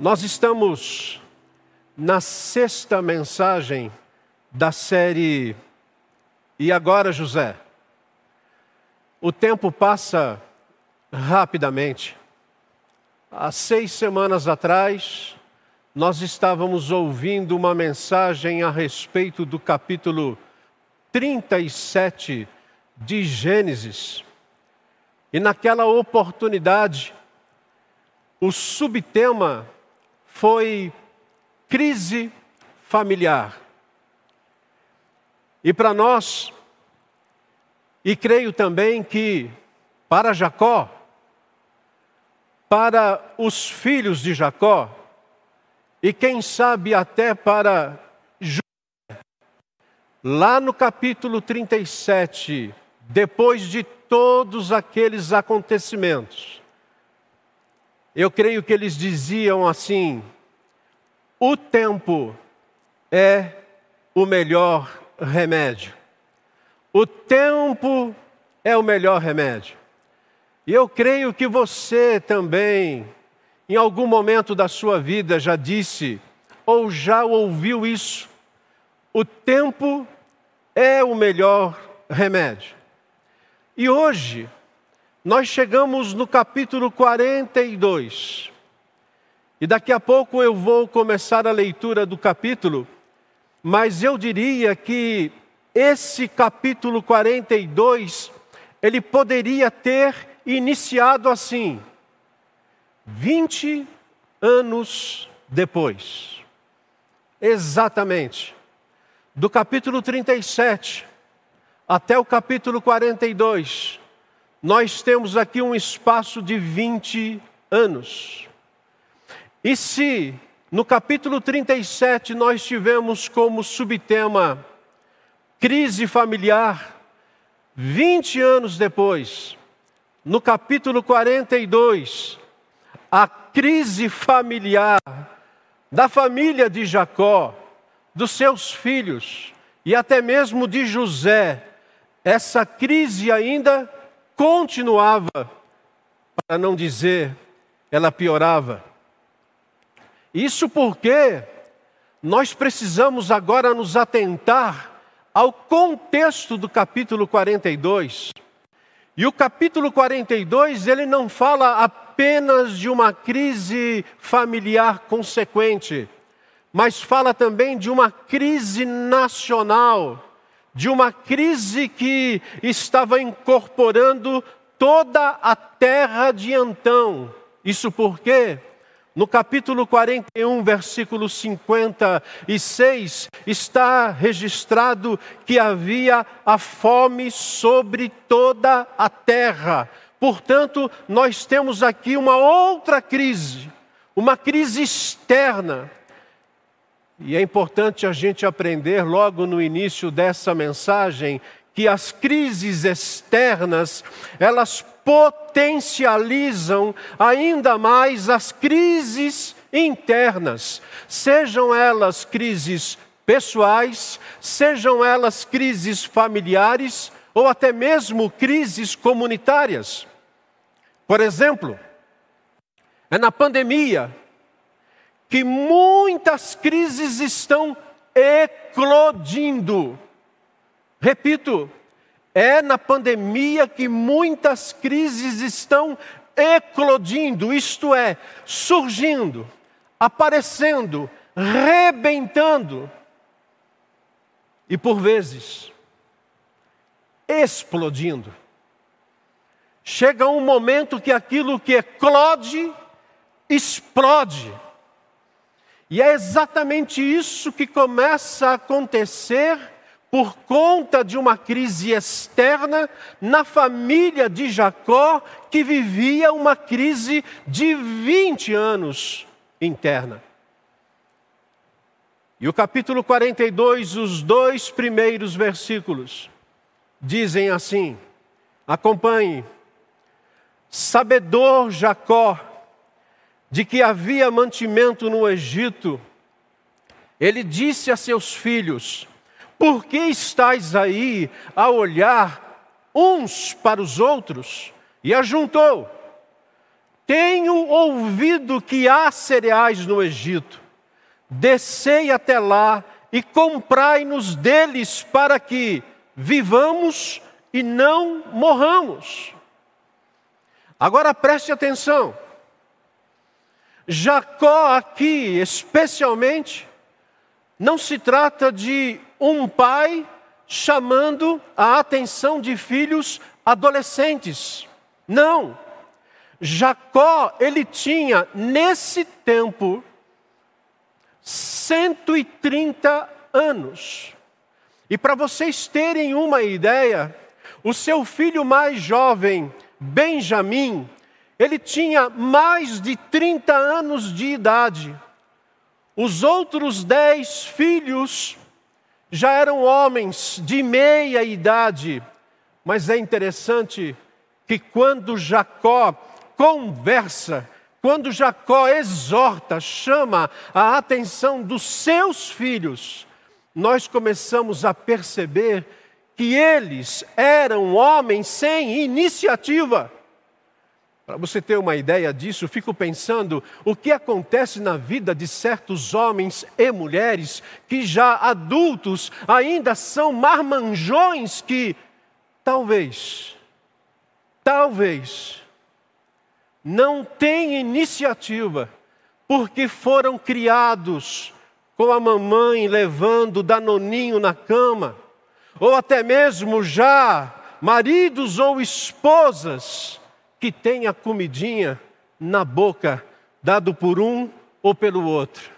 Nós estamos na sexta mensagem da série E agora, José? O tempo passa rapidamente. Há seis semanas atrás, nós estávamos ouvindo uma mensagem a respeito do capítulo 37 de Gênesis. E naquela oportunidade, o subtema foi crise familiar. E para nós, e creio também que para Jacó, para os filhos de Jacó, e quem sabe até para José, lá no capítulo 37, depois de todos aqueles acontecimentos, eu creio que eles diziam assim: o tempo é o melhor remédio. O tempo é o melhor remédio. E eu creio que você também, em algum momento da sua vida, já disse ou já ouviu isso. O tempo é o melhor remédio. E hoje, nós chegamos no capítulo 42. E daqui a pouco eu vou começar a leitura do capítulo, mas eu diria que esse capítulo 42, ele poderia ter iniciado assim, 20 anos depois. Exatamente. Do capítulo 37 até o capítulo 42, nós temos aqui um espaço de 20 anos. E se no capítulo 37 nós tivemos como subtema crise familiar, 20 anos depois, no capítulo 42, a crise familiar da família de Jacó, dos seus filhos e até mesmo de José, essa crise ainda continuava, para não dizer, ela piorava. Isso porque nós precisamos agora nos atentar ao contexto do capítulo 42. E o capítulo 42, ele não fala apenas de uma crise familiar consequente, mas fala também de uma crise nacional de uma crise que estava incorporando toda a terra de Antão. Isso porque no capítulo 41, versículo 56, está registrado que havia a fome sobre toda a terra. Portanto, nós temos aqui uma outra crise, uma crise externa e é importante a gente aprender logo no início dessa mensagem que as crises externas, elas potencializam ainda mais as crises internas, sejam elas crises pessoais, sejam elas crises familiares ou até mesmo crises comunitárias. Por exemplo, é na pandemia que muitas crises estão eclodindo. Repito, é na pandemia que muitas crises estão eclodindo, isto é, surgindo, aparecendo, rebentando e por vezes explodindo. Chega um momento que aquilo que eclode explode. E é exatamente isso que começa a acontecer por conta de uma crise externa na família de Jacó, que vivia uma crise de 20 anos interna. E o capítulo 42, os dois primeiros versículos, dizem assim: acompanhe. Sabedor Jacó, de que havia mantimento no Egito, ele disse a seus filhos: Por que estáis aí a olhar uns para os outros? E ajuntou: Tenho ouvido que há cereais no Egito. Descei até lá e comprai-nos deles para que vivamos e não morramos. Agora preste atenção. Jacó aqui, especialmente, não se trata de um pai chamando a atenção de filhos adolescentes. Não. Jacó, ele tinha nesse tempo 130 anos. E para vocês terem uma ideia, o seu filho mais jovem, Benjamim, ele tinha mais de 30 anos de idade. Os outros dez filhos já eram homens de meia idade. Mas é interessante que quando Jacó conversa, quando Jacó exorta, chama a atenção dos seus filhos, nós começamos a perceber que eles eram homens sem iniciativa. Para você ter uma ideia disso, fico pensando o que acontece na vida de certos homens e mulheres que já adultos ainda são marmanjões que talvez, talvez, não têm iniciativa porque foram criados com a mamãe levando danoninho na cama, ou até mesmo já maridos ou esposas que têm a comidinha na boca, dado por um ou pelo outro.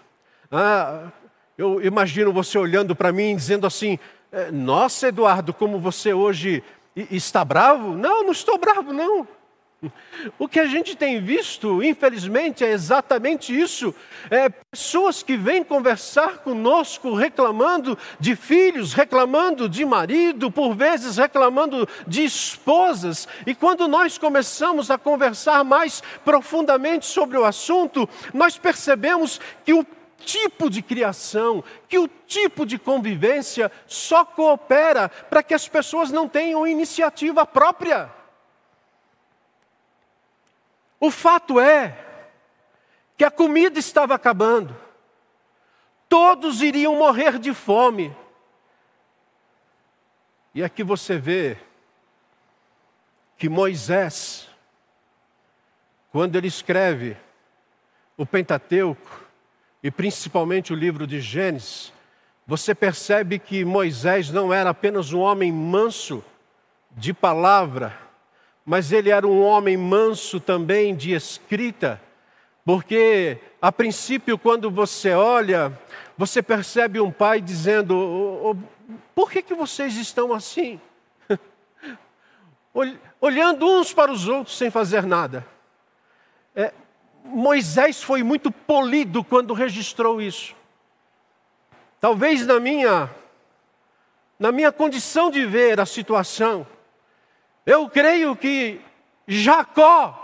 Ah, eu imagino você olhando para mim dizendo assim: é, Nossa, Eduardo, como você hoje está bravo? Não, não estou bravo, não. O que a gente tem visto, infelizmente, é exatamente isso. É, pessoas que vêm conversar conosco reclamando de filhos, reclamando de marido, por vezes reclamando de esposas. E quando nós começamos a conversar mais profundamente sobre o assunto, nós percebemos que o tipo de criação, que o tipo de convivência só coopera para que as pessoas não tenham iniciativa própria. O fato é que a comida estava acabando, todos iriam morrer de fome. E aqui você vê que Moisés, quando ele escreve o Pentateuco, e principalmente o livro de Gênesis, você percebe que Moisés não era apenas um homem manso de palavra, mas ele era um homem manso também de escrita, porque a princípio, quando você olha, você percebe um pai dizendo: Por que, que vocês estão assim? Olhando uns para os outros sem fazer nada. É, Moisés foi muito polido quando registrou isso. Talvez na minha, na minha condição de ver a situação, eu creio que Jacó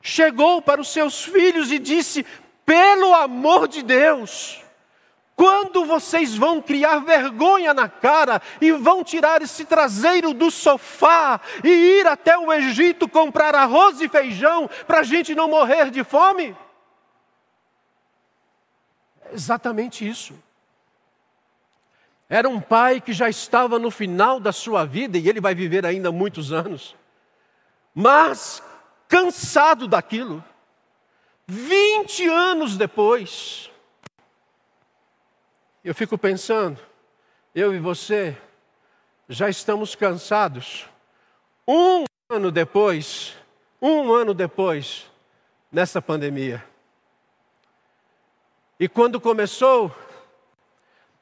chegou para os seus filhos e disse: pelo amor de Deus, quando vocês vão criar vergonha na cara e vão tirar esse traseiro do sofá e ir até o Egito comprar arroz e feijão para a gente não morrer de fome? É exatamente isso. Era um pai que já estava no final da sua vida e ele vai viver ainda muitos anos, mas cansado daquilo. 20 anos depois, eu fico pensando, eu e você já estamos cansados. Um ano depois, um ano depois, nessa pandemia. E quando começou,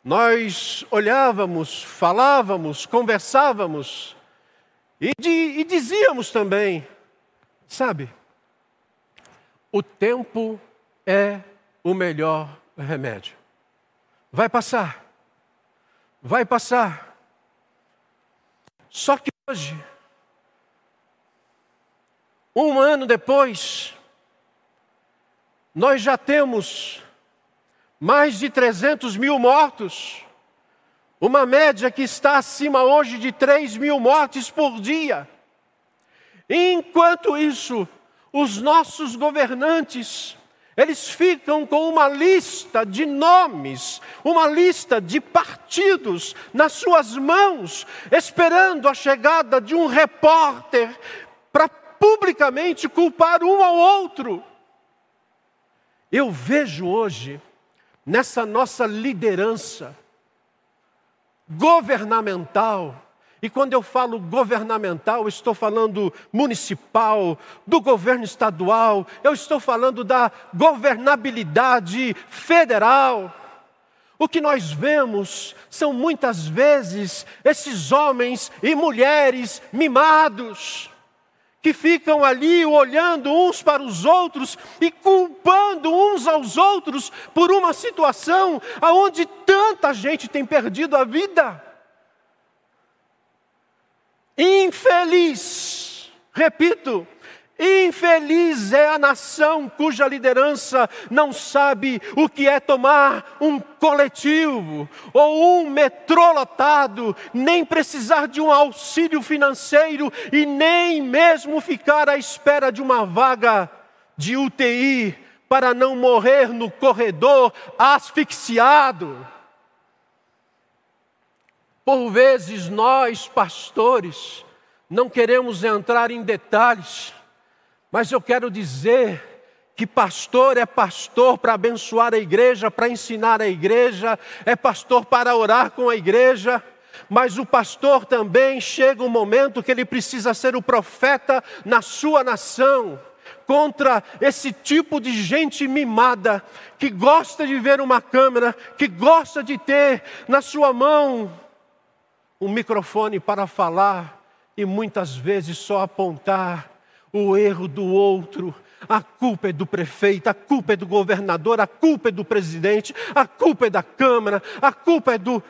nós olhávamos, falávamos, conversávamos e, de, e dizíamos também, sabe, o tempo é o melhor remédio. Vai passar, vai passar. Só que hoje, um ano depois, nós já temos mais de 300 mil mortos, uma média que está acima hoje de 3 mil mortes por dia. Enquanto isso, os nossos governantes, eles ficam com uma lista de nomes, uma lista de partidos nas suas mãos, esperando a chegada de um repórter para publicamente culpar um ao outro. Eu vejo hoje, nessa nossa liderança governamental, e quando eu falo governamental, estou falando municipal, do governo estadual, eu estou falando da governabilidade federal. O que nós vemos são muitas vezes esses homens e mulheres mimados, que ficam ali olhando uns para os outros e culpando uns aos outros por uma situação aonde tanta gente tem perdido a vida. Infeliz, repito, infeliz é a nação cuja liderança não sabe o que é tomar um coletivo ou um metrô lotado, nem precisar de um auxílio financeiro e nem mesmo ficar à espera de uma vaga de UTI para não morrer no corredor asfixiado. Por vezes nós, pastores, não queremos entrar em detalhes, mas eu quero dizer que pastor é pastor para abençoar a igreja, para ensinar a igreja, é pastor para orar com a igreja, mas o pastor também chega um momento que ele precisa ser o profeta na sua nação contra esse tipo de gente mimada, que gosta de ver uma câmera, que gosta de ter na sua mão um microfone para falar e muitas vezes só apontar o erro do outro. A culpa é do prefeito, a culpa é do governador, a culpa é do presidente, a culpa é da Câmara, a culpa é do.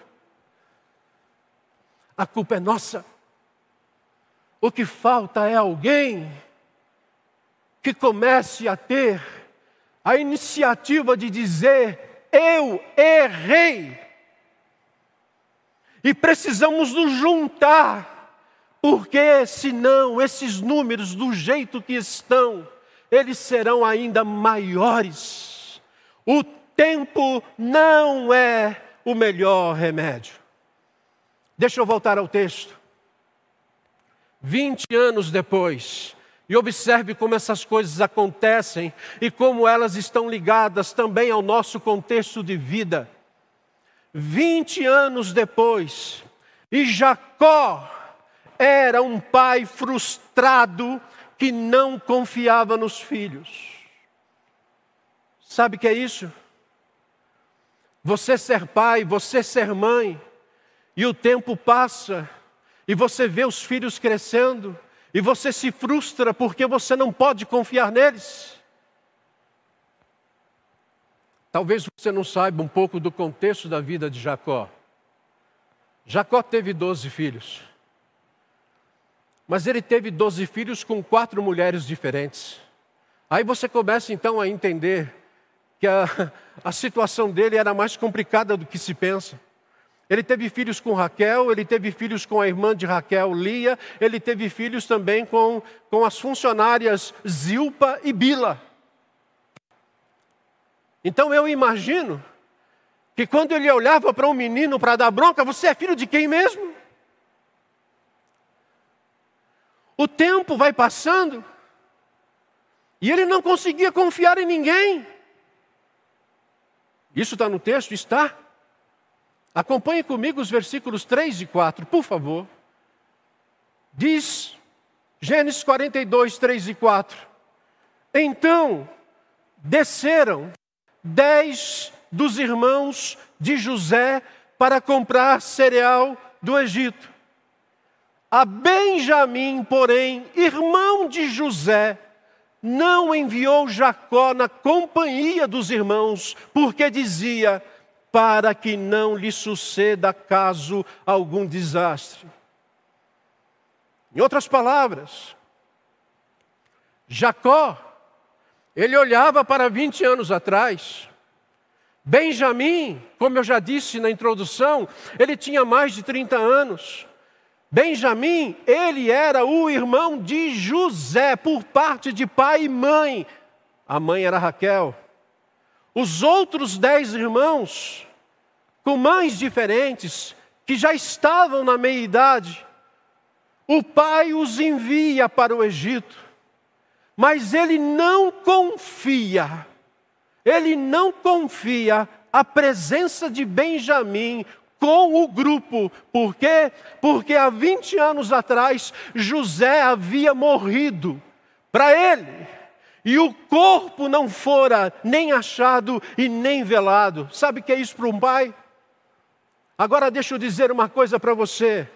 A culpa é nossa. O que falta é alguém que comece a ter a iniciativa de dizer: Eu errei. E precisamos nos juntar, porque senão esses números, do jeito que estão, eles serão ainda maiores. O tempo não é o melhor remédio. Deixa eu voltar ao texto. 20 anos depois, e observe como essas coisas acontecem e como elas estão ligadas também ao nosso contexto de vida. 20 anos depois, e Jacó era um pai frustrado que não confiava nos filhos. Sabe o que é isso? Você ser pai, você ser mãe, e o tempo passa, e você vê os filhos crescendo, e você se frustra porque você não pode confiar neles. Talvez você não saiba um pouco do contexto da vida de Jacó. Jacó teve doze filhos. Mas ele teve doze filhos com quatro mulheres diferentes. Aí você começa então a entender que a, a situação dele era mais complicada do que se pensa. Ele teve filhos com Raquel, ele teve filhos com a irmã de Raquel, Lia, ele teve filhos também com, com as funcionárias Zilpa e Bila. Então eu imagino que quando ele olhava para um menino para dar bronca, você é filho de quem mesmo? O tempo vai passando e ele não conseguia confiar em ninguém. Isso está no texto? Está. Acompanhe comigo os versículos 3 e 4, por favor. Diz Gênesis 42, 3 e 4. Então desceram dez dos irmãos de José para comprar cereal do Egito. A Benjamim, porém, irmão de José, não enviou Jacó na companhia dos irmãos, porque dizia: para que não lhe suceda caso algum desastre. Em outras palavras, Jacó ele olhava para 20 anos atrás. Benjamim, como eu já disse na introdução, ele tinha mais de 30 anos. Benjamim, ele era o irmão de José, por parte de pai e mãe. A mãe era Raquel. Os outros dez irmãos, com mães diferentes, que já estavam na meia-idade, o pai os envia para o Egito, mas ele não confia, ele não confia a presença de Benjamim com o grupo. Por quê? Porque há 20 anos atrás José havia morrido para ele. E o corpo não fora nem achado e nem velado. Sabe o que é isso para um pai? Agora deixa eu dizer uma coisa para você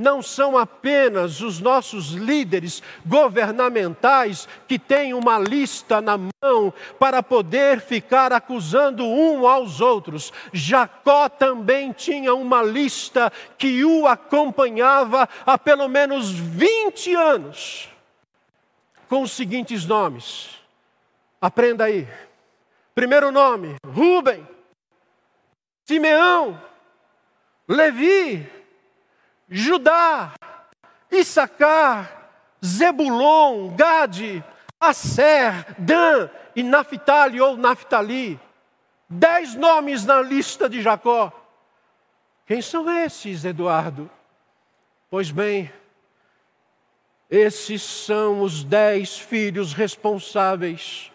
não são apenas os nossos líderes governamentais que têm uma lista na mão para poder ficar acusando um aos outros. Jacó também tinha uma lista que o acompanhava há pelo menos 20 anos, com os seguintes nomes. Aprenda aí. Primeiro nome: Rubem, Simeão, Levi, Judá, Issacar, Zebulon, Gade, Asser, Dan e Naphtali ou Naphtali. Dez nomes na lista de Jacó. Quem são esses, Eduardo? Pois bem, esses são os dez filhos responsáveis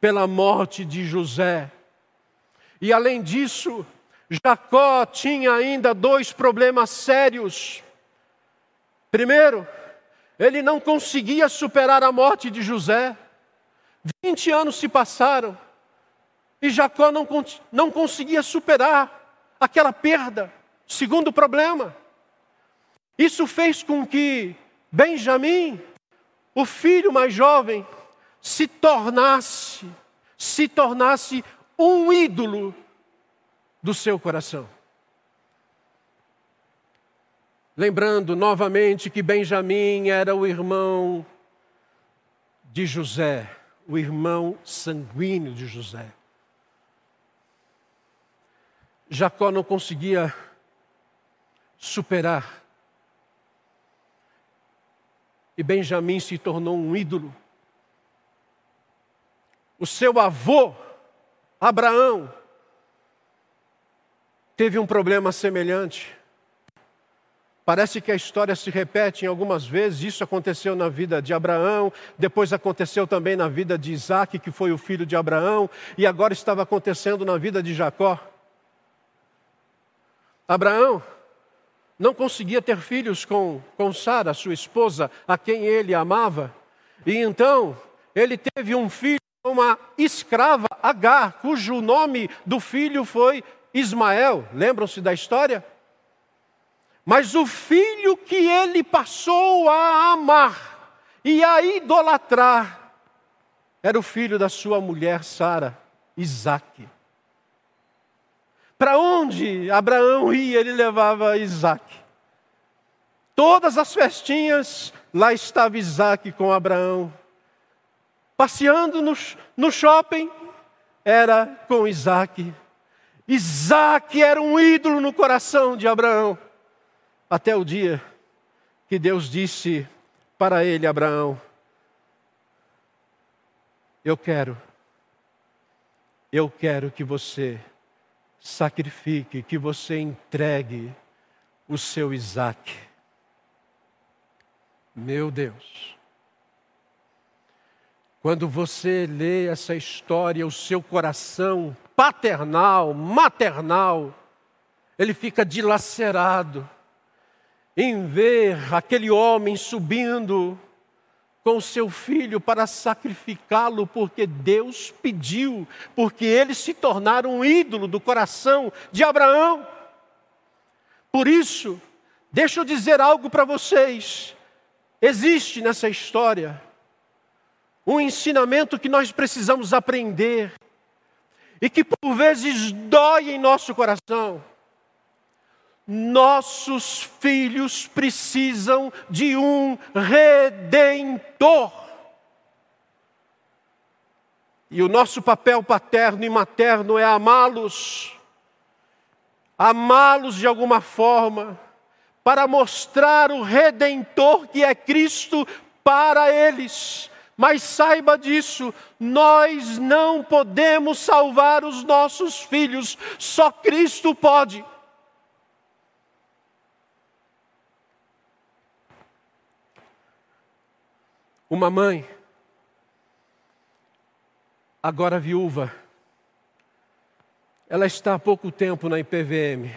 pela morte de José. E além disso, Jacó tinha ainda dois problemas sérios. Primeiro, ele não conseguia superar a morte de José. 20 anos se passaram e Jacó não, não conseguia superar aquela perda. Segundo problema, isso fez com que Benjamim, o filho mais jovem, se tornasse, se tornasse um ídolo do seu coração. Lembrando novamente que Benjamim era o irmão de José, o irmão sanguíneo de José. Jacó não conseguia superar. E Benjamim se tornou um ídolo. O seu avô, Abraão, teve um problema semelhante. Parece que a história se repete em algumas vezes. Isso aconteceu na vida de Abraão, depois aconteceu também na vida de Isaac, que foi o filho de Abraão, e agora estava acontecendo na vida de Jacó. Abraão não conseguia ter filhos com, com Sara, sua esposa, a quem ele amava, e então ele teve um filho com uma escrava, Agar, cujo nome do filho foi Ismael, lembram-se da história? Mas o filho que ele passou a amar e a idolatrar era o filho da sua mulher Sara, Isaac. Para onde Abraão ia, ele levava Isaac. Todas as festinhas, lá estava Isaac com Abraão. Passeando no, no shopping, era com Isaac. Isaac era um ídolo no coração de Abraão. Até o dia que Deus disse para ele, Abraão: Eu quero, eu quero que você sacrifique, que você entregue o seu Isaac. Meu Deus. Quando você lê essa história, o seu coração paternal, maternal, ele fica dilacerado em ver aquele homem subindo com seu filho para sacrificá-lo, porque Deus pediu, porque ele se tornara um ídolo do coração de Abraão. Por isso, deixa eu dizer algo para vocês: existe nessa história um ensinamento que nós precisamos aprender e que por vezes dói em nosso coração. Nossos filhos precisam de um redentor. E o nosso papel paterno e materno é amá-los, amá-los de alguma forma, para mostrar o redentor que é Cristo para eles. Mas saiba disso, nós não podemos salvar os nossos filhos, só Cristo pode. Uma mãe, agora viúva, ela está há pouco tempo na IPVM.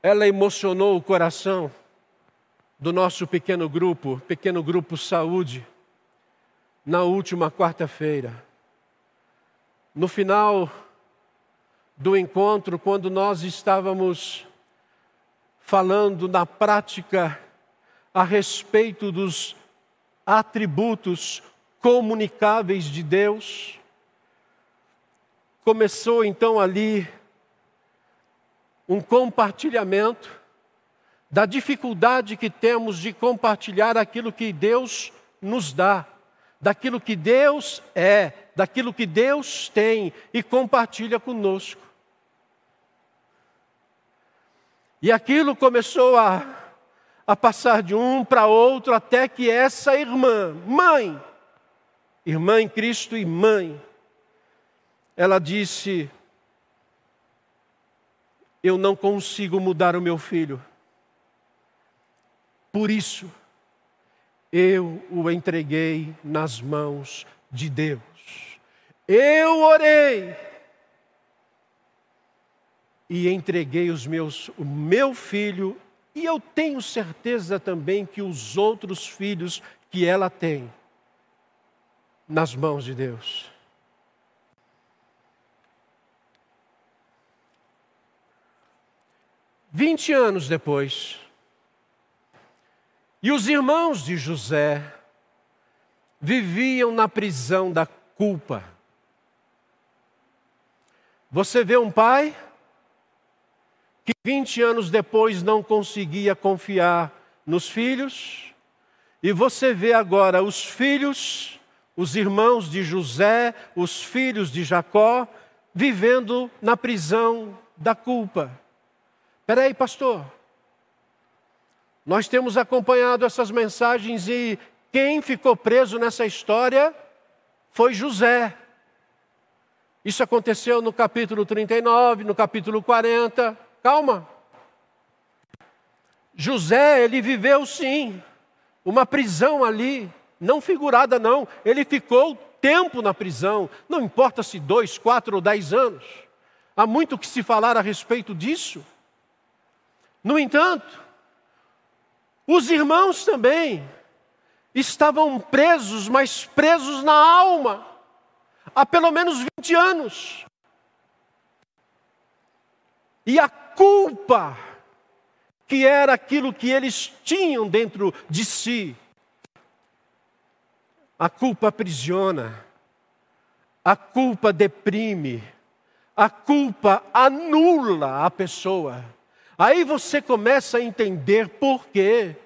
Ela emocionou o coração do nosso pequeno grupo, pequeno grupo Saúde, na última quarta-feira. No final do encontro, quando nós estávamos falando na prática a respeito dos atributos comunicáveis de Deus. Começou então ali um compartilhamento da dificuldade que temos de compartilhar aquilo que Deus nos dá, daquilo que Deus é, daquilo que Deus tem e compartilha conosco. E aquilo começou a a passar de um para outro até que essa irmã, mãe, irmã em Cristo e mãe, ela disse: Eu não consigo mudar o meu filho, por isso eu o entreguei nas mãos de Deus. Eu orei e entreguei os meus, o meu filho e eu tenho certeza também que os outros filhos que ela tem nas mãos de Deus. Vinte anos depois, e os irmãos de José viviam na prisão da culpa. Você vê um pai que 20 anos depois não conseguia confiar nos filhos, e você vê agora os filhos, os irmãos de José, os filhos de Jacó, vivendo na prisão da culpa. Peraí, pastor. Nós temos acompanhado essas mensagens e quem ficou preso nessa história foi José. Isso aconteceu no capítulo 39, no capítulo 40. Calma. José, ele viveu sim, uma prisão ali, não figurada não, ele ficou tempo na prisão, não importa se dois, quatro ou dez anos, há muito que se falar a respeito disso. No entanto, os irmãos também estavam presos, mas presos na alma, há pelo menos 20 anos. E a culpa, que era aquilo que eles tinham dentro de si. A culpa aprisiona, a culpa deprime, a culpa anula a pessoa. Aí você começa a entender por quê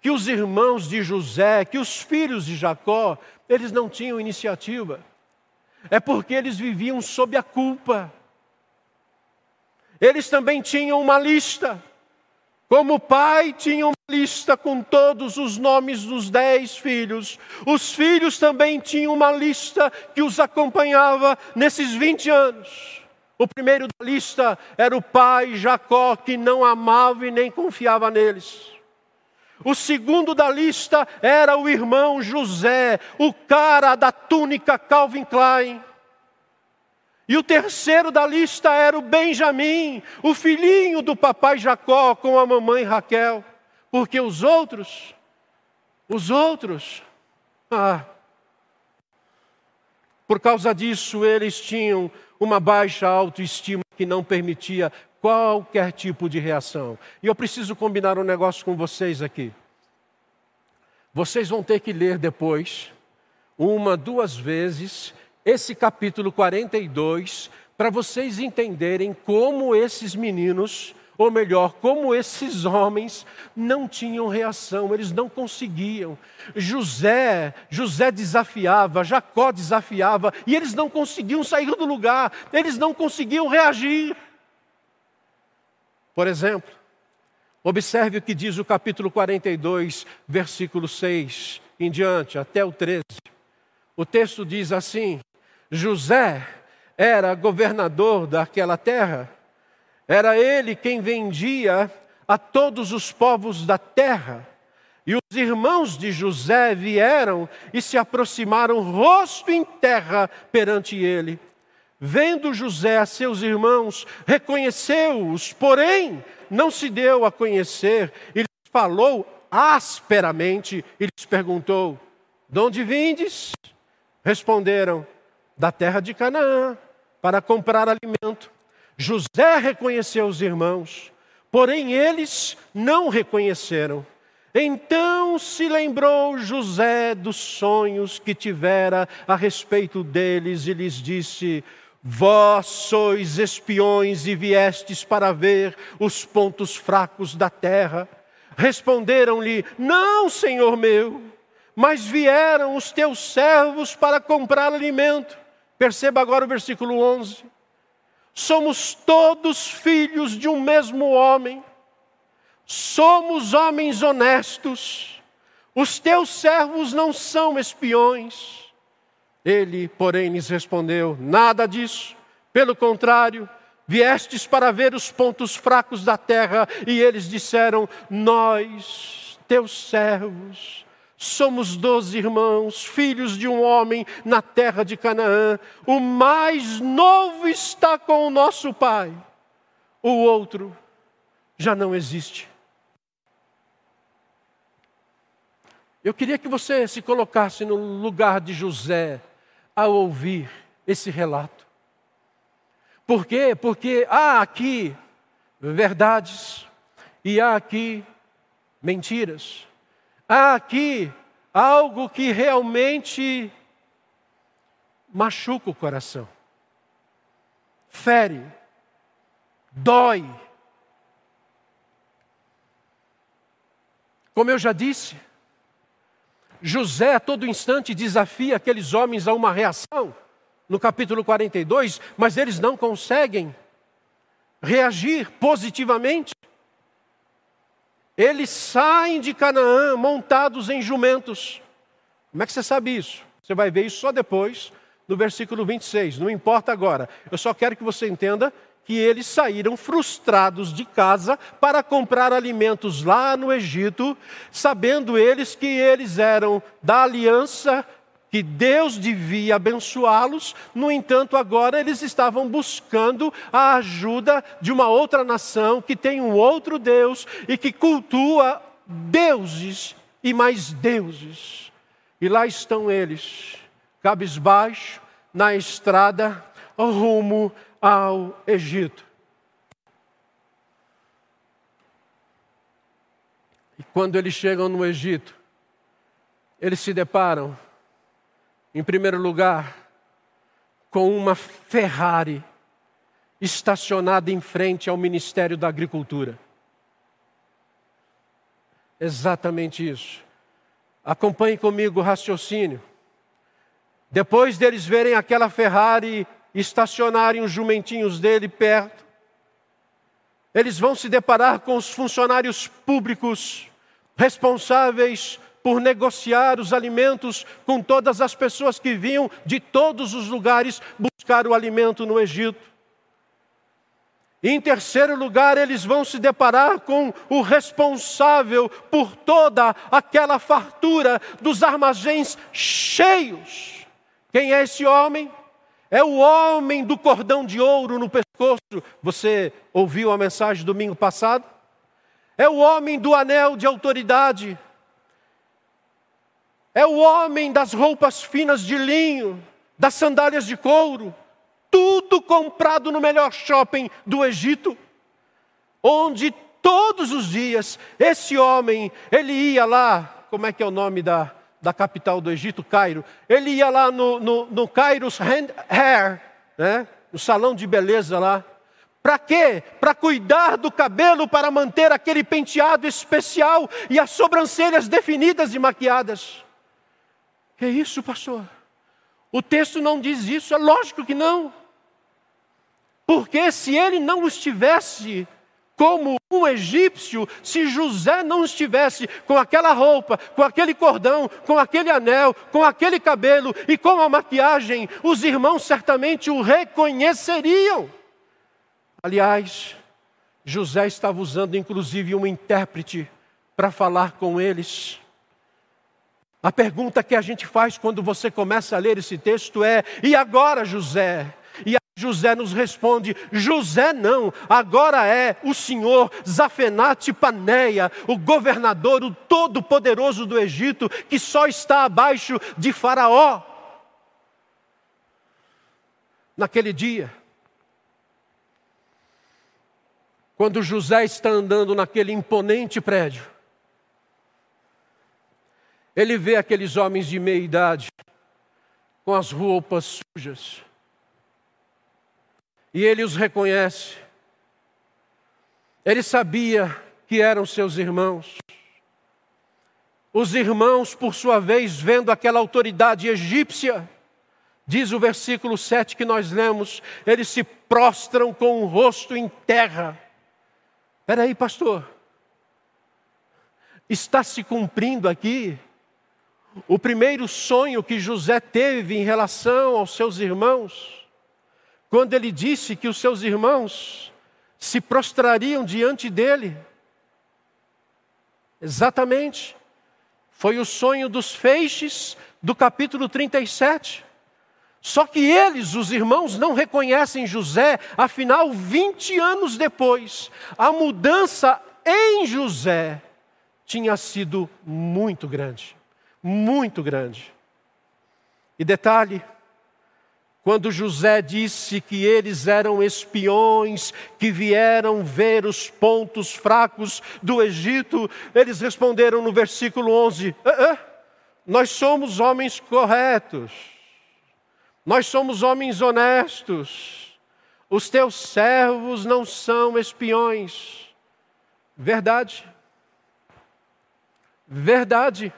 que os irmãos de José, que os filhos de Jacó, eles não tinham iniciativa. É porque eles viviam sob a culpa. Eles também tinham uma lista. Como o pai tinha uma lista com todos os nomes dos dez filhos, os filhos também tinham uma lista que os acompanhava nesses 20 anos. O primeiro da lista era o pai Jacó, que não amava e nem confiava neles. O segundo da lista era o irmão José, o cara da túnica Calvin Klein. E o terceiro da lista era o Benjamim, o filhinho do papai Jacó com a mamãe Raquel. Porque os outros, os outros, ah, por causa disso eles tinham uma baixa autoestima que não permitia qualquer tipo de reação. E eu preciso combinar um negócio com vocês aqui. Vocês vão ter que ler depois, uma, duas vezes, esse capítulo 42 para vocês entenderem como esses meninos, ou melhor, como esses homens não tinham reação, eles não conseguiam. José, José desafiava, Jacó desafiava, e eles não conseguiam sair do lugar, eles não conseguiam reagir. Por exemplo, Observe o que diz o capítulo 42, versículo 6 em diante, até o 13. O texto diz assim: José era governador daquela terra, era ele quem vendia a todos os povos da terra. E os irmãos de José vieram e se aproximaram, rosto em terra, perante ele. Vendo José a seus irmãos, reconheceu-os, porém não se deu a conhecer, e falou asperamente e lhes perguntou: De onde vindes? Responderam: Da terra de Canaã, para comprar alimento. José reconheceu os irmãos, porém eles não reconheceram. Então se lembrou José dos sonhos que tivera a respeito deles e lhes disse: Vós sois espiões e viestes para ver os pontos fracos da terra. Responderam-lhe: Não, senhor meu, mas vieram os teus servos para comprar alimento. Perceba agora o versículo 11. Somos todos filhos de um mesmo homem, somos homens honestos. Os teus servos não são espiões. Ele, porém, lhes respondeu: Nada disso. Pelo contrário, viestes para ver os pontos fracos da terra, e eles disseram: Nós, teus servos, somos doze irmãos, filhos de um homem na terra de Canaã. O mais novo está com o nosso pai, o outro já não existe. Eu queria que você se colocasse no lugar de José ao ouvir esse relato. Por quê? Porque há aqui verdades e há aqui mentiras. Há aqui algo que realmente machuca o coração, fere, dói. Como eu já disse, José a todo instante desafia aqueles homens a uma reação, no capítulo 42, mas eles não conseguem reagir positivamente. Eles saem de Canaã montados em jumentos. Como é que você sabe isso? Você vai ver isso só depois, no versículo 26. Não importa agora. Eu só quero que você entenda que eles saíram frustrados de casa para comprar alimentos lá no Egito, sabendo eles que eles eram da aliança que Deus devia abençoá-los, no entanto, agora eles estavam buscando a ajuda de uma outra nação que tem um outro Deus e que cultua deuses e mais deuses. E lá estão eles, cabisbaixo, na estrada, rumo ao Egito. E quando eles chegam no Egito, eles se deparam, em primeiro lugar, com uma Ferrari estacionada em frente ao Ministério da Agricultura. Exatamente isso. Acompanhe comigo o raciocínio. Depois deles verem aquela Ferrari estacionarem os jumentinhos dele perto. Eles vão se deparar com os funcionários públicos responsáveis por negociar os alimentos com todas as pessoas que vinham de todos os lugares buscar o alimento no Egito. Em terceiro lugar, eles vão se deparar com o responsável por toda aquela fartura dos armazéns cheios. Quem é esse homem? É o homem do cordão de ouro no pescoço. Você ouviu a mensagem domingo passado? É o homem do anel de autoridade. É o homem das roupas finas de linho, das sandálias de couro, tudo comprado no melhor shopping do Egito, onde todos os dias esse homem, ele ia lá, como é que é o nome da, da capital do Egito, Cairo. Ele ia lá no, no, no Cairo's Hand Hair, né? no salão de beleza lá. Para quê? Para cuidar do cabelo, para manter aquele penteado especial e as sobrancelhas definidas e maquiadas. Que isso, pastor? O texto não diz isso, é lógico que não. Porque se ele não estivesse como um egípcio se José não estivesse com aquela roupa, com aquele cordão, com aquele anel, com aquele cabelo e com a maquiagem, os irmãos certamente o reconheceriam. Aliás, José estava usando inclusive um intérprete para falar com eles. A pergunta que a gente faz quando você começa a ler esse texto é: e agora, José? E José nos responde: José não, agora é o senhor Zafenate Paneia, o governador, o todo-poderoso do Egito, que só está abaixo de Faraó. Naquele dia, quando José está andando naquele imponente prédio, ele vê aqueles homens de meia idade, com as roupas sujas, e ele os reconhece. Ele sabia que eram seus irmãos. Os irmãos, por sua vez, vendo aquela autoridade egípcia, diz o versículo 7 que nós lemos, eles se prostram com o rosto em terra. Espera aí, pastor. Está se cumprindo aqui o primeiro sonho que José teve em relação aos seus irmãos quando ele disse que os seus irmãos se prostrariam diante dele. Exatamente. Foi o sonho dos feixes do capítulo 37. Só que eles, os irmãos, não reconhecem José, afinal, 20 anos depois, a mudança em José tinha sido muito grande. Muito grande. E detalhe, quando José disse que eles eram espiões que vieram ver os pontos fracos do Egito, eles responderam no versículo 11: ah, ah, Nós somos homens corretos, nós somos homens honestos, os teus servos não são espiões. Verdade, verdade.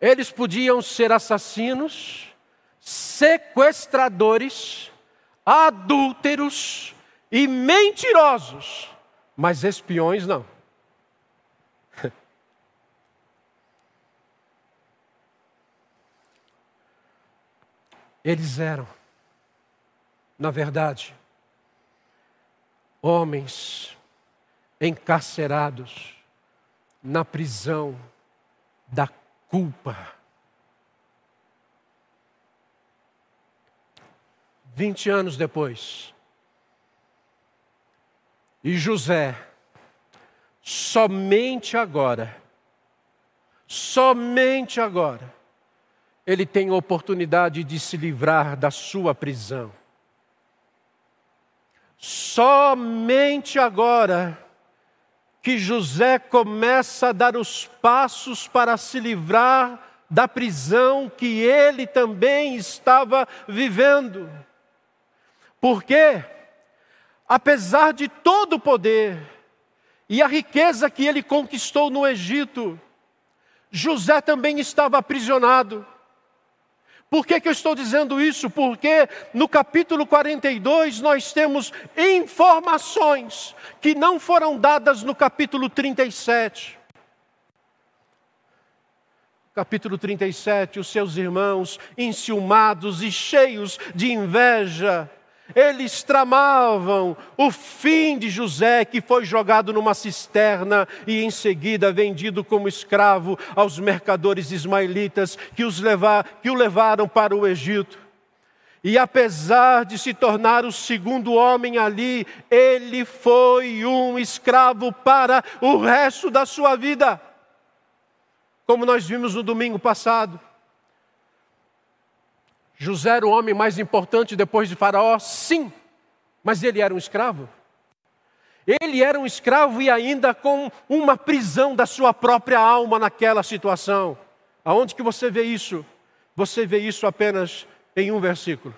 Eles podiam ser assassinos, sequestradores, adúlteros e mentirosos, mas espiões não. Eles eram, na verdade, homens encarcerados na prisão da culpa. 20 anos depois. E José, somente agora, somente agora, ele tem a oportunidade de se livrar da sua prisão. Somente agora que José começa a dar os passos para se livrar da prisão que ele também estava vivendo. Porque, apesar de todo o poder e a riqueza que ele conquistou no Egito, José também estava aprisionado. Por que, que eu estou dizendo isso? Porque no capítulo 42 nós temos informações que não foram dadas no capítulo 37 capítulo 37, os seus irmãos, enciumados e cheios de inveja, eles tramavam o fim de José, que foi jogado numa cisterna e em seguida vendido como escravo aos mercadores ismaelitas que, os levar, que o levaram para o Egito. E apesar de se tornar o segundo homem ali, ele foi um escravo para o resto da sua vida. Como nós vimos no domingo passado. José era o homem mais importante depois de Faraó? Sim, mas ele era um escravo. Ele era um escravo e ainda com uma prisão da sua própria alma naquela situação. Aonde que você vê isso? Você vê isso apenas em um versículo.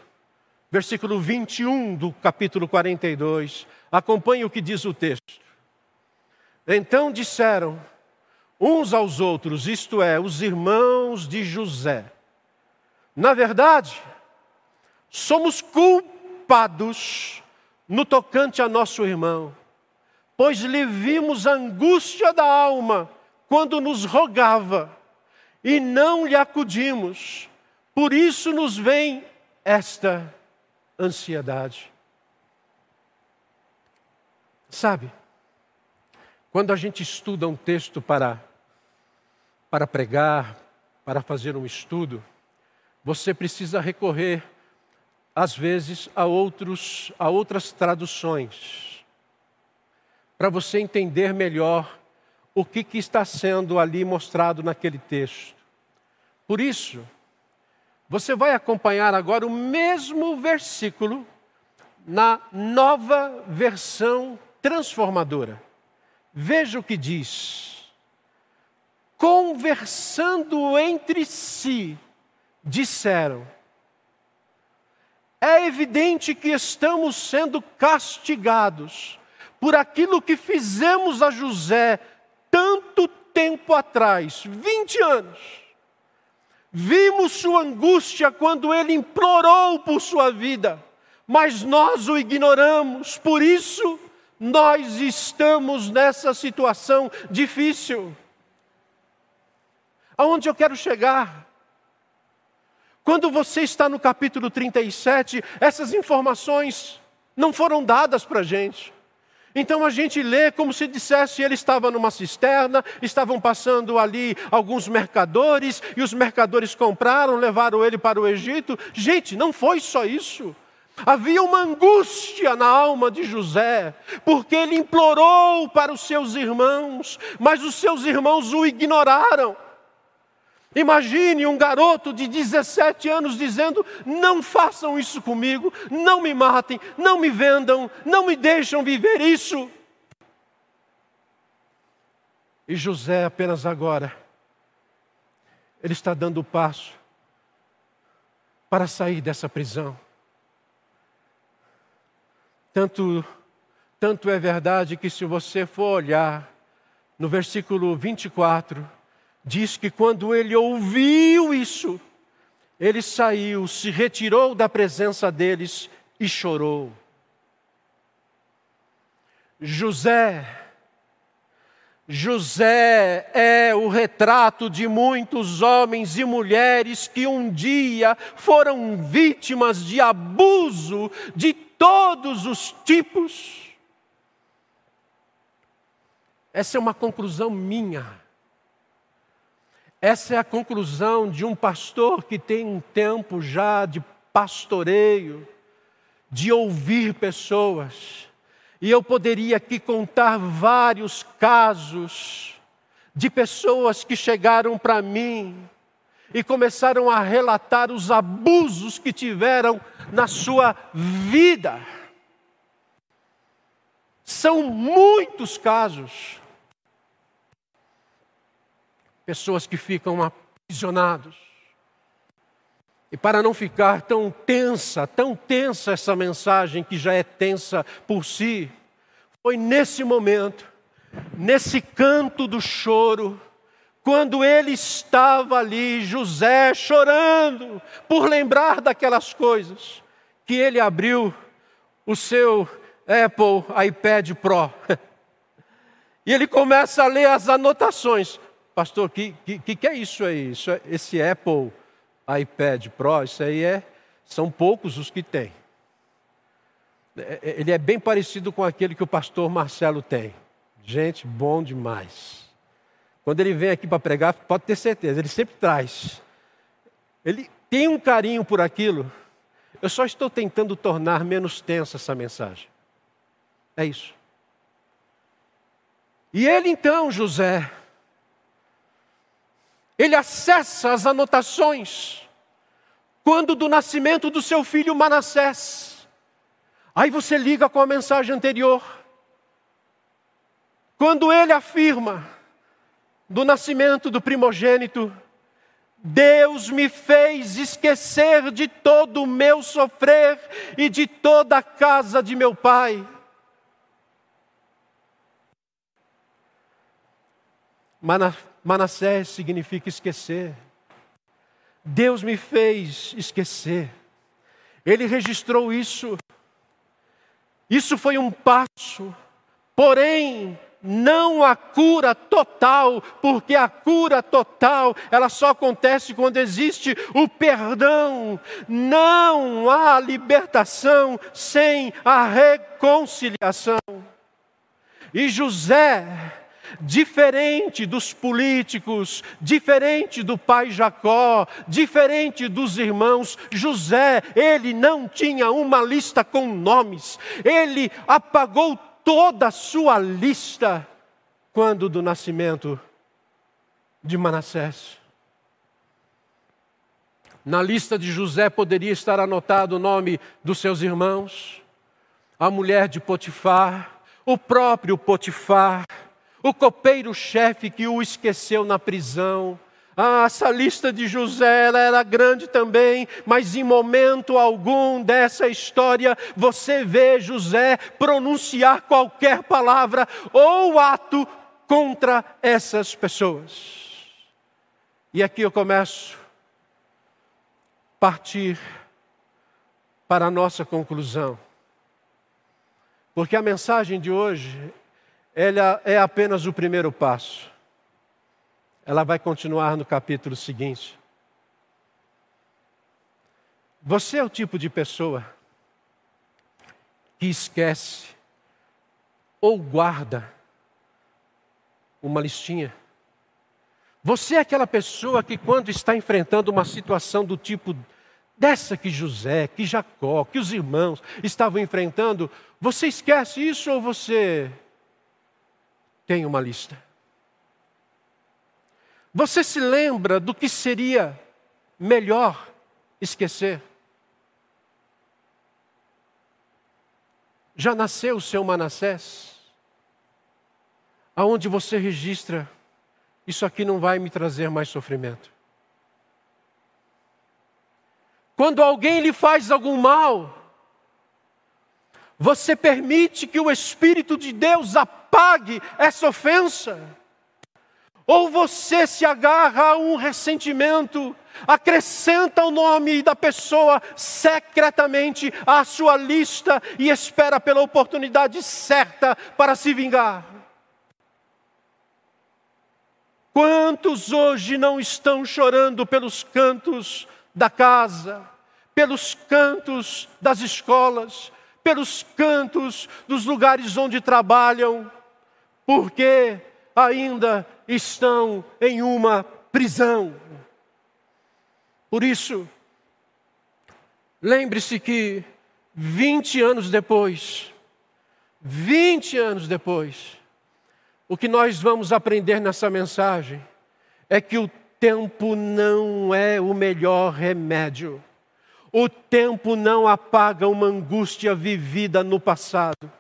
Versículo 21 do capítulo 42. Acompanhe o que diz o texto. Então disseram uns aos outros, isto é, os irmãos de José, na verdade, somos culpados no tocante a nosso irmão. pois lhe vimos a angústia da alma quando nos rogava, e não lhe acudimos. Por isso nos vem esta ansiedade. Sabe, quando a gente estuda um texto para, para pregar, para fazer um estudo, você precisa recorrer, às vezes, a, outros, a outras traduções, para você entender melhor o que, que está sendo ali mostrado naquele texto. Por isso, você vai acompanhar agora o mesmo versículo na nova versão transformadora. Veja o que diz. Conversando entre si, disseram: É evidente que estamos sendo castigados por aquilo que fizemos a José tanto tempo atrás 20 anos. Vimos sua angústia quando ele implorou por sua vida, mas nós o ignoramos, por isso nós estamos nessa situação difícil. Aonde eu quero chegar? Quando você está no capítulo 37, essas informações não foram dadas para a gente. Então a gente lê como se dissesse ele estava numa cisterna, estavam passando ali alguns mercadores, e os mercadores compraram, levaram ele para o Egito. Gente, não foi só isso. Havia uma angústia na alma de José, porque ele implorou para os seus irmãos, mas os seus irmãos o ignoraram. Imagine um garoto de 17 anos dizendo: Não façam isso comigo, não me matem, não me vendam, não me deixam viver isso. E José, apenas agora, ele está dando o passo para sair dessa prisão. Tanto, tanto é verdade que, se você for olhar no versículo 24, diz que quando ele ouviu isso, ele saiu, se retirou da presença deles e chorou. José, José é o retrato de muitos homens e mulheres que um dia foram vítimas de abuso de todos os tipos. Essa é uma conclusão minha. Essa é a conclusão de um pastor que tem um tempo já de pastoreio, de ouvir pessoas. E eu poderia aqui contar vários casos de pessoas que chegaram para mim e começaram a relatar os abusos que tiveram na sua vida. São muitos casos. Pessoas que ficam aprisionados. E para não ficar tão tensa, tão tensa essa mensagem que já é tensa por si, foi nesse momento, nesse canto do choro, quando ele estava ali, José chorando por lembrar daquelas coisas, que ele abriu o seu Apple iPad Pro. E ele começa a ler as anotações. Pastor, que, que, que é isso aí? Isso é, esse Apple iPad Pro, isso aí é, são poucos os que tem. É, é, ele é bem parecido com aquele que o pastor Marcelo tem. Gente, bom demais. Quando ele vem aqui para pregar, pode ter certeza, ele sempre traz. Ele tem um carinho por aquilo. Eu só estou tentando tornar menos tensa essa mensagem. É isso. E ele então, José, ele acessa as anotações quando do nascimento do seu filho Manassés. Aí você liga com a mensagem anterior. Quando ele afirma do nascimento do primogênito, Deus me fez esquecer de todo o meu sofrer e de toda a casa de meu pai. Manassés significa esquecer. Deus me fez esquecer. Ele registrou isso. Isso foi um passo Porém, não a cura total, porque a cura total, ela só acontece quando existe o perdão. Não há libertação sem a reconciliação. E José, diferente dos políticos, diferente do pai Jacó, diferente dos irmãos, José, ele não tinha uma lista com nomes, ele apagou toda a sua lista quando do nascimento de Manassés. Na lista de José poderia estar anotado o nome dos seus irmãos, a mulher de Potifar, o próprio Potifar, o copeiro-chefe que o esqueceu na prisão, ah, essa lista de José era grande também, mas em momento algum dessa história você vê José pronunciar qualquer palavra ou ato contra essas pessoas. E aqui eu começo a partir para a nossa conclusão. Porque a mensagem de hoje ela é apenas o primeiro passo ela vai continuar no capítulo seguinte. Você é o tipo de pessoa que esquece ou guarda uma listinha. Você é aquela pessoa que, quando está enfrentando uma situação do tipo dessa que José, que Jacó, que os irmãos estavam enfrentando, você esquece isso ou você tem uma lista? Você se lembra do que seria melhor esquecer? Já nasceu o seu Manassés? Aonde você registra, isso aqui não vai me trazer mais sofrimento. Quando alguém lhe faz algum mal, você permite que o Espírito de Deus apague essa ofensa? Ou você se agarra a um ressentimento, acrescenta o nome da pessoa secretamente à sua lista e espera pela oportunidade certa para se vingar. Quantos hoje não estão chorando pelos cantos da casa, pelos cantos das escolas, pelos cantos dos lugares onde trabalham, porque ainda estão em uma prisão. Por isso, lembre-se que 20 anos depois, 20 anos depois, o que nós vamos aprender nessa mensagem é que o tempo não é o melhor remédio. O tempo não apaga uma angústia vivida no passado.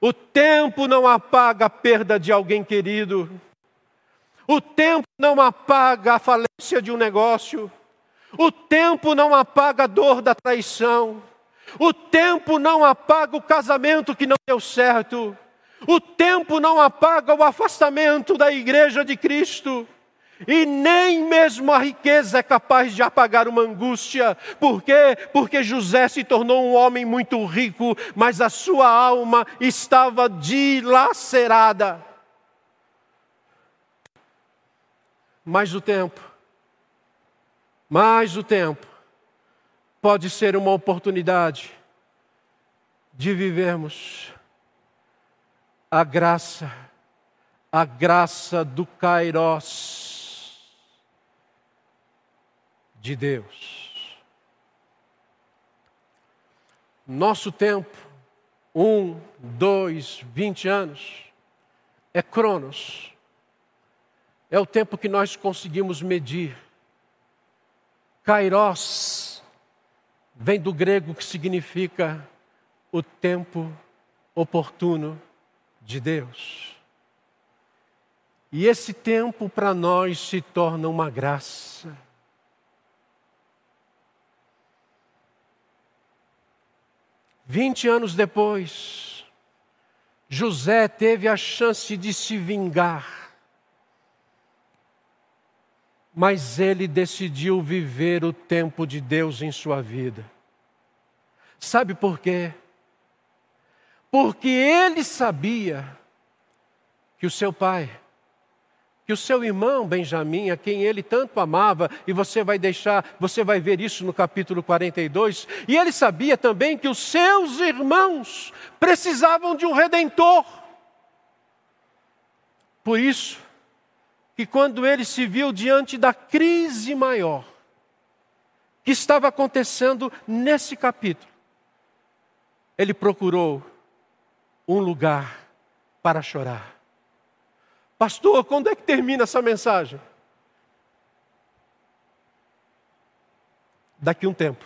O tempo não apaga a perda de alguém querido. O tempo não apaga a falência de um negócio. O tempo não apaga a dor da traição. O tempo não apaga o casamento que não deu certo. O tempo não apaga o afastamento da igreja de Cristo. E nem mesmo a riqueza é capaz de apagar uma angústia. Por quê? Porque José se tornou um homem muito rico, mas a sua alma estava dilacerada. Mas o tempo, mais o tempo, pode ser uma oportunidade de vivermos a graça, a graça do Kairos de Deus. Nosso tempo, um, dois, vinte anos, é cronos. É o tempo que nós conseguimos medir. Kairos vem do grego que significa o tempo oportuno de Deus. E esse tempo para nós se torna uma graça. Vinte anos depois, José teve a chance de se vingar, mas ele decidiu viver o tempo de Deus em sua vida. Sabe por quê? porque ele sabia que o seu pai, que o seu irmão Benjamim, a quem ele tanto amava, e você vai deixar, você vai ver isso no capítulo 42, e ele sabia também que os seus irmãos precisavam de um redentor. Por isso, que quando ele se viu diante da crise maior que estava acontecendo nesse capítulo, ele procurou um lugar para chorar. Pastor, quando é que termina essa mensagem? Daqui um tempo.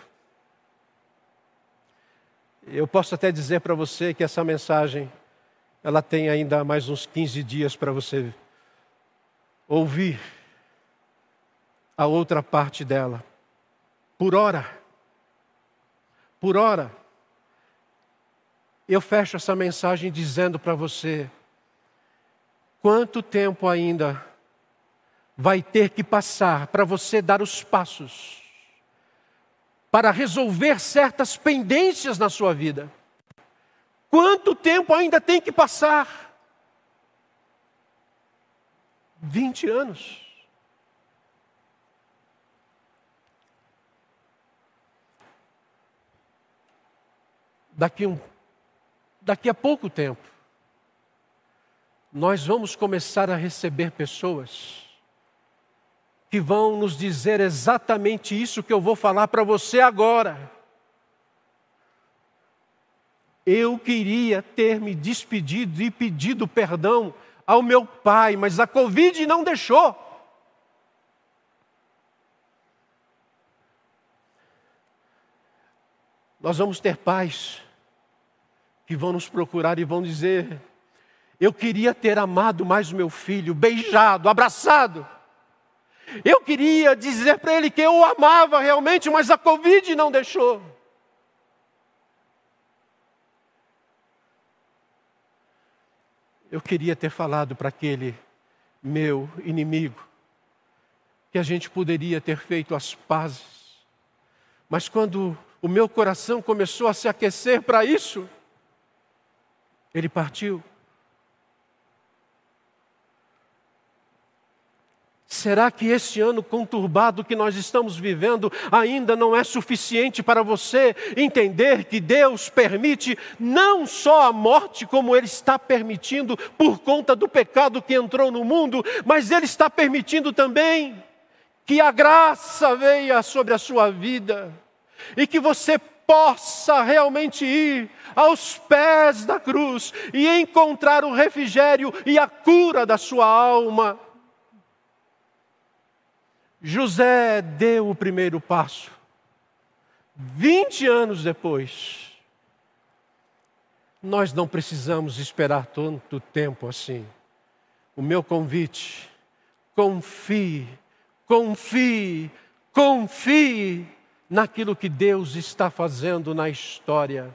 Eu posso até dizer para você que essa mensagem ela tem ainda mais uns 15 dias para você ouvir a outra parte dela. Por hora. Por hora. Eu fecho essa mensagem dizendo para você: quanto tempo ainda vai ter que passar para você dar os passos para resolver certas pendências na sua vida? Quanto tempo ainda tem que passar? 20 anos. Daqui, um, daqui a pouco tempo, nós vamos começar a receber pessoas que vão nos dizer exatamente isso que eu vou falar para você agora. Eu queria ter me despedido e pedido perdão ao meu pai, mas a Covid não deixou. Nós vamos ter pais que vão nos procurar e vão dizer: Eu queria ter amado mais o meu filho, beijado, abraçado. Eu queria dizer para ele que eu o amava realmente, mas a Covid não deixou. Eu queria ter falado para aquele meu inimigo que a gente poderia ter feito as pazes. Mas quando o meu coração começou a se aquecer para isso, ele partiu. Será que esse ano conturbado que nós estamos vivendo ainda não é suficiente para você entender que Deus permite não só a morte, como Ele está permitindo por conta do pecado que entrou no mundo, mas Ele está permitindo também que a graça venha sobre a sua vida e que você possa realmente ir aos pés da cruz e encontrar o refrigério e a cura da sua alma. José deu o primeiro passo. 20 anos depois, nós não precisamos esperar tanto tempo assim. O meu convite, confie, confie, confie naquilo que Deus está fazendo na história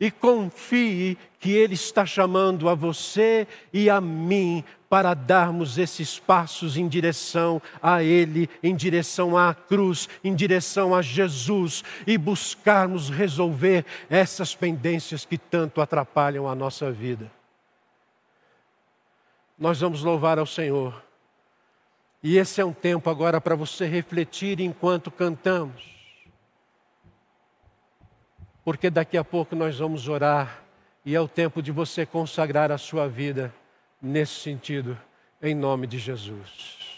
e confie que Ele está chamando a você e a mim para darmos esses passos em direção a Ele, em direção à cruz, em direção a Jesus e buscarmos resolver essas pendências que tanto atrapalham a nossa vida. Nós vamos louvar ao Senhor. E esse é um tempo agora para você refletir enquanto cantamos porque daqui a pouco nós vamos orar e é o tempo de você consagrar a sua vida nesse sentido, em nome de Jesus.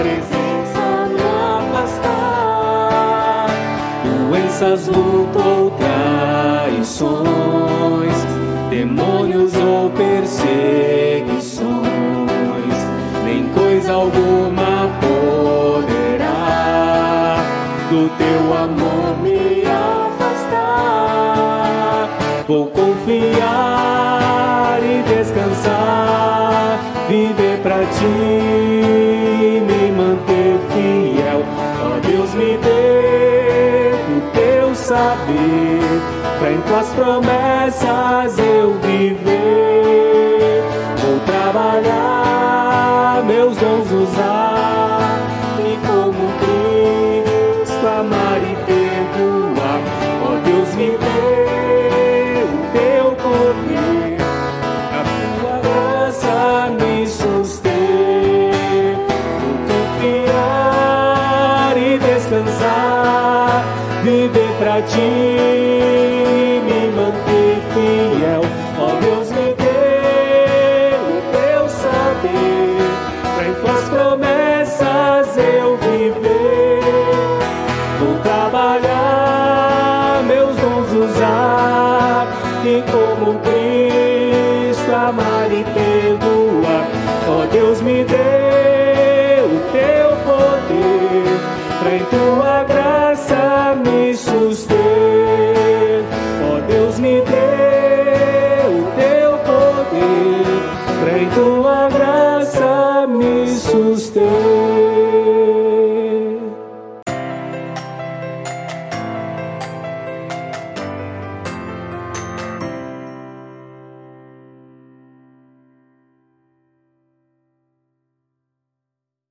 presença me afastar. Doenças, luto ou traições, demônios ou perseguições, nem coisa alguma poderá do teu amor me afastar. Vou confiar e descansar, viver para ti. me dê o teu saber, frente às promessas eu viver. Vou trabalhar, meus dons usar.